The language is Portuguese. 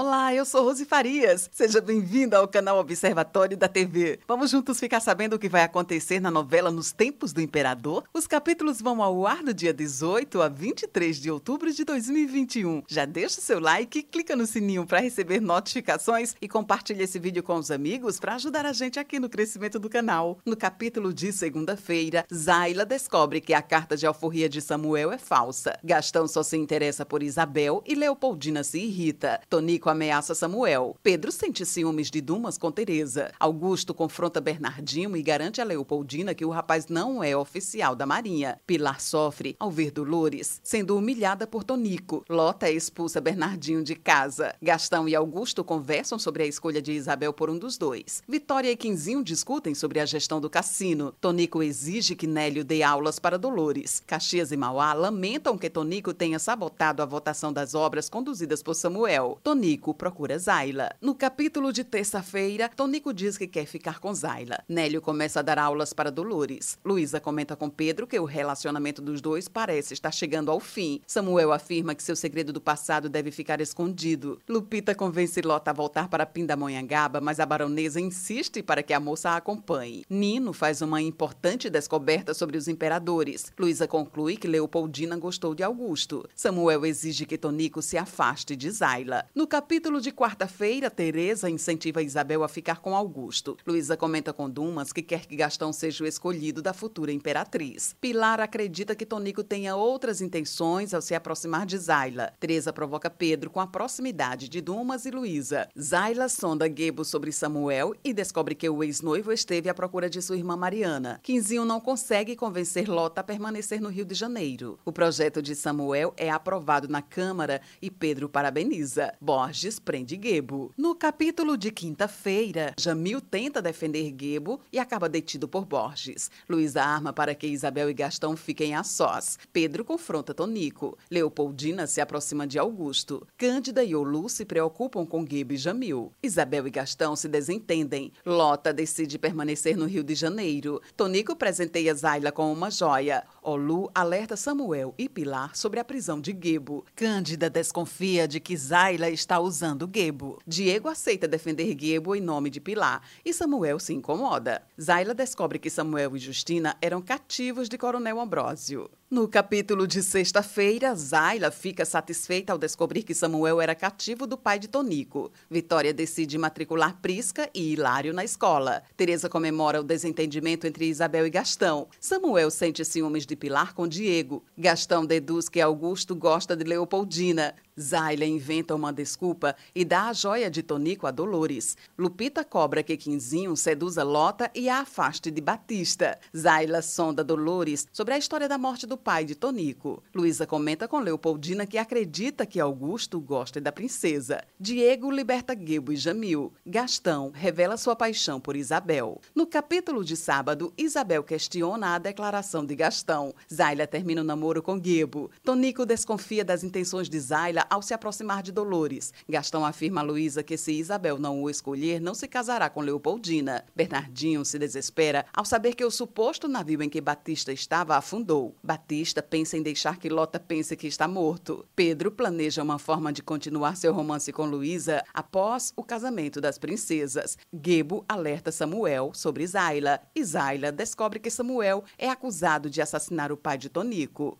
Olá, eu sou Rose Farias. Seja bem-vinda ao canal Observatório da TV. Vamos juntos ficar sabendo o que vai acontecer na novela Nos Tempos do Imperador? Os capítulos vão ao ar no dia 18 a 23 de outubro de 2021. Já deixa o seu like, clica no sininho para receber notificações e compartilha esse vídeo com os amigos para ajudar a gente aqui no crescimento do canal. No capítulo de segunda-feira, Zayla descobre que a carta de alforria de Samuel é falsa. Gastão só se interessa por Isabel e Leopoldina se irrita. Tony Chico ameaça Samuel. Pedro sente ciúmes de Dumas com Teresa. Augusto confronta Bernardinho e garante a Leopoldina que o rapaz não é oficial da Marinha. Pilar sofre ao ver Dolores sendo humilhada por Tonico. Lota expulsa Bernardinho de casa. Gastão e Augusto conversam sobre a escolha de Isabel por um dos dois. Vitória e Quinzinho discutem sobre a gestão do cassino. Tonico exige que Nélio dê aulas para Dolores. Caxias e Mauá lamentam que Tonico tenha sabotado a votação das obras conduzidas por Samuel. Tonico procura Zayla. No capítulo de terça-feira, Tonico diz que quer ficar com Zayla. Nélio começa a dar aulas para Dolores. Luísa comenta com Pedro que o relacionamento dos dois parece estar chegando ao fim. Samuel afirma que seu segredo do passado deve ficar escondido. Lupita convence Lota a voltar para Pindamonhangaba, mas a baronesa insiste para que a moça a acompanhe. Nino faz uma importante descoberta sobre os imperadores. Luísa conclui que Leopoldina gostou de Augusto. Samuel exige que Tonico se afaste de Zayla. No capítulo de quarta-feira, Teresa incentiva Isabel a ficar com Augusto. Luísa comenta com Dumas que quer que Gastão seja o escolhido da futura imperatriz. Pilar acredita que Tonico tenha outras intenções ao se aproximar de Zayla. Teresa provoca Pedro com a proximidade de Dumas e Luísa. Zayla sonda Gebo sobre Samuel e descobre que o ex-noivo esteve à procura de sua irmã Mariana. Quinzinho não consegue convencer Lota a permanecer no Rio de Janeiro. O projeto de Samuel é aprovado na Câmara e Pedro parabeniza. Borges prende Gebo. No capítulo de quinta-feira, Jamil tenta defender Gebo e acaba detido por Borges. Luísa arma para que Isabel e Gastão fiquem a sós. Pedro confronta Tonico. Leopoldina se aproxima de Augusto. Cândida e Olu se preocupam com Gebo e Jamil. Isabel e Gastão se desentendem. Lota decide permanecer no Rio de Janeiro. Tonico presenteia Zayla com uma joia. Olu alerta Samuel e Pilar sobre a prisão de Gebo. Cândida desconfia de que Zayla está usando Gebo. Diego aceita defender Gebo em nome de Pilar e Samuel se incomoda. Zayla descobre que Samuel e Justina eram cativos de Coronel Ambrósio. No capítulo de sexta-feira, Zayla fica satisfeita ao descobrir que Samuel era cativo do pai de Tonico. Vitória decide matricular Prisca e Hilário na escola. Teresa comemora o desentendimento entre Isabel e Gastão. Samuel sente ciúmes de Pilar com Diego. Gastão deduz que Augusto gosta de Leopoldina. Zayla inventa uma desculpa e dá a joia de Tonico a Dolores. Lupita cobra que Quinzinho seduza Lota e a afaste de Batista. Zayla sonda Dolores sobre a história da morte do pai de Tonico. Luísa comenta com Leopoldina que acredita que Augusto gosta da princesa. Diego liberta Gebo e Jamil. Gastão revela sua paixão por Isabel. No capítulo de sábado, Isabel questiona a declaração de Gastão. Zayla termina o namoro com Gebo. Tonico desconfia das intenções de Zayla ao se aproximar de Dolores. Gastão afirma a Luísa que se Isabel não o escolher, não se casará com Leopoldina. Bernardinho se desespera ao saber que o suposto navio em que Batista estava afundou. Batista pensa em deixar que Lota pense que está morto. Pedro planeja uma forma de continuar seu romance com Luísa após o casamento das princesas. Gebo alerta Samuel sobre Zayla e Zayla descobre que Samuel é acusado de assassinar o pai de Tonico.